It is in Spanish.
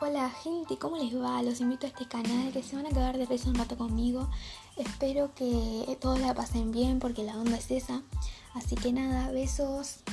Hola gente, ¿cómo les va? Los invito a este canal que se van a quedar de risa un rato conmigo. Espero que todos la pasen bien porque la onda es esa. Así que nada, besos.